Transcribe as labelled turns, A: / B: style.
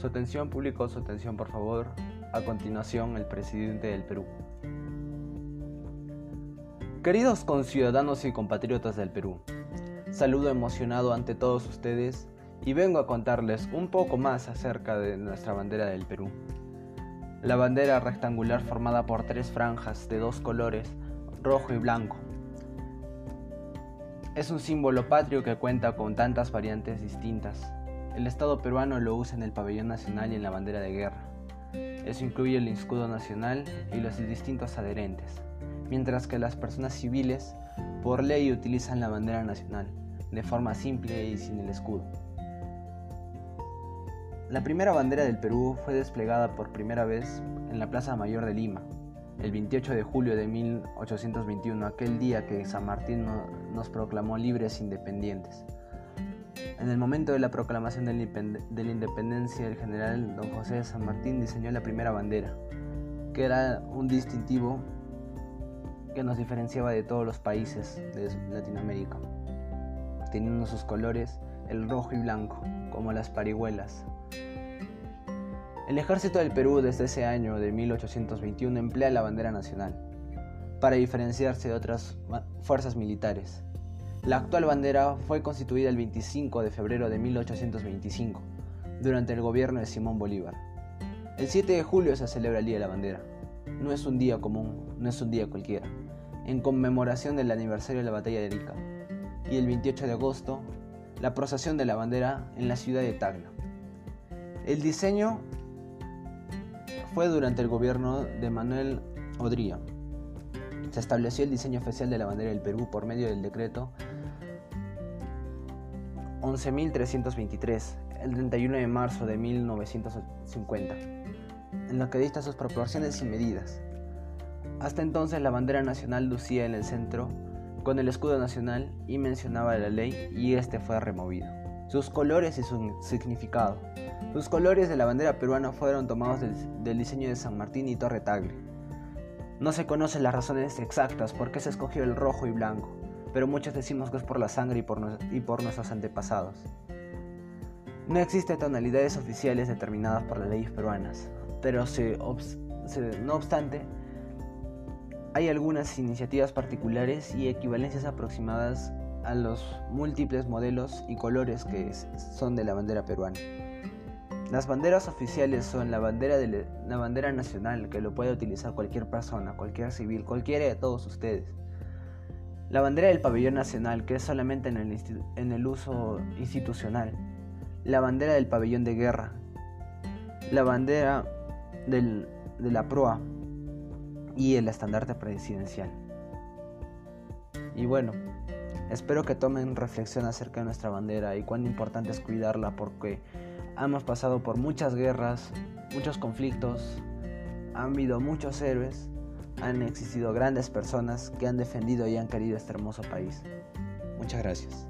A: Su atención público, su atención por favor. A continuación, el presidente del Perú. Queridos conciudadanos y compatriotas del Perú, saludo emocionado ante todos ustedes y vengo a contarles un poco más acerca de nuestra bandera del Perú. La bandera rectangular formada por tres franjas de dos colores, rojo y blanco. Es un símbolo patrio que cuenta con tantas variantes distintas. El Estado peruano lo usa en el pabellón nacional y en la bandera de guerra. Eso incluye el escudo nacional y los distintos adherentes, mientras que las personas civiles por ley utilizan la bandera nacional, de forma simple y sin el escudo. La primera bandera del Perú fue desplegada por primera vez en la Plaza Mayor de Lima, el 28 de julio de 1821, aquel día que San Martín nos proclamó libres e independientes. En el momento de la proclamación de la independencia, el general don José de San Martín diseñó la primera bandera, que era un distintivo que nos diferenciaba de todos los países de Latinoamérica, teniendo sus colores el rojo y blanco, como las parihuelas, el ejército del Perú desde ese año de 1821 emplea la bandera nacional para diferenciarse de otras fuerzas militares. La actual bandera fue constituida el 25 de febrero de 1825 durante el gobierno de Simón Bolívar. El 7 de julio se celebra el Día de la Bandera. No es un día común, no es un día cualquiera, en conmemoración del aniversario de la batalla de Arica. Y el 28 de agosto, la procesión de la bandera en la ciudad de Tacna. El diseño fue durante el gobierno de Manuel Odría. Se estableció el diseño oficial de la bandera del Perú por medio del decreto 11.323, el 31 de marzo de 1950, en lo que dista sus proporciones y medidas. Hasta entonces la bandera nacional lucía en el centro con el escudo nacional y mencionaba la ley y este fue removido. Sus colores y su significado. Los colores de la bandera peruana fueron tomados del, diseño de San Martín y Torre Tagle. No se conocen las razones exactas por qué se escogió el rojo y blanco, pero muchos decimos que es por la sangre y por, y por nuestros antepasados. No existen tonalidades oficiales determinadas por las leyes peruanas, pero no obstante, hay algunas iniciativas particulares y equivalencias aproximadas a los múltiples modelos y colores que son de la bandera peruana. Las banderas oficiales son la bandera, de la bandera nacional, que lo puede utilizar cualquier persona, cualquier civil, cualquiera de todos ustedes. La bandera del pabellón nacional, que es solamente en el, uso institucional. La bandera del pabellón de guerra. La bandera del, de la proa. Y el estandarte presidencial. Y bueno, espero que tomen reflexión acerca de nuestra bandera y cuán importante es cuidarla porque Hemos pasado por muchas guerras, muchos conflictos, han habido muchos héroes, han existido grandes personas que han defendido y han querido este hermoso país. Muchas gracias.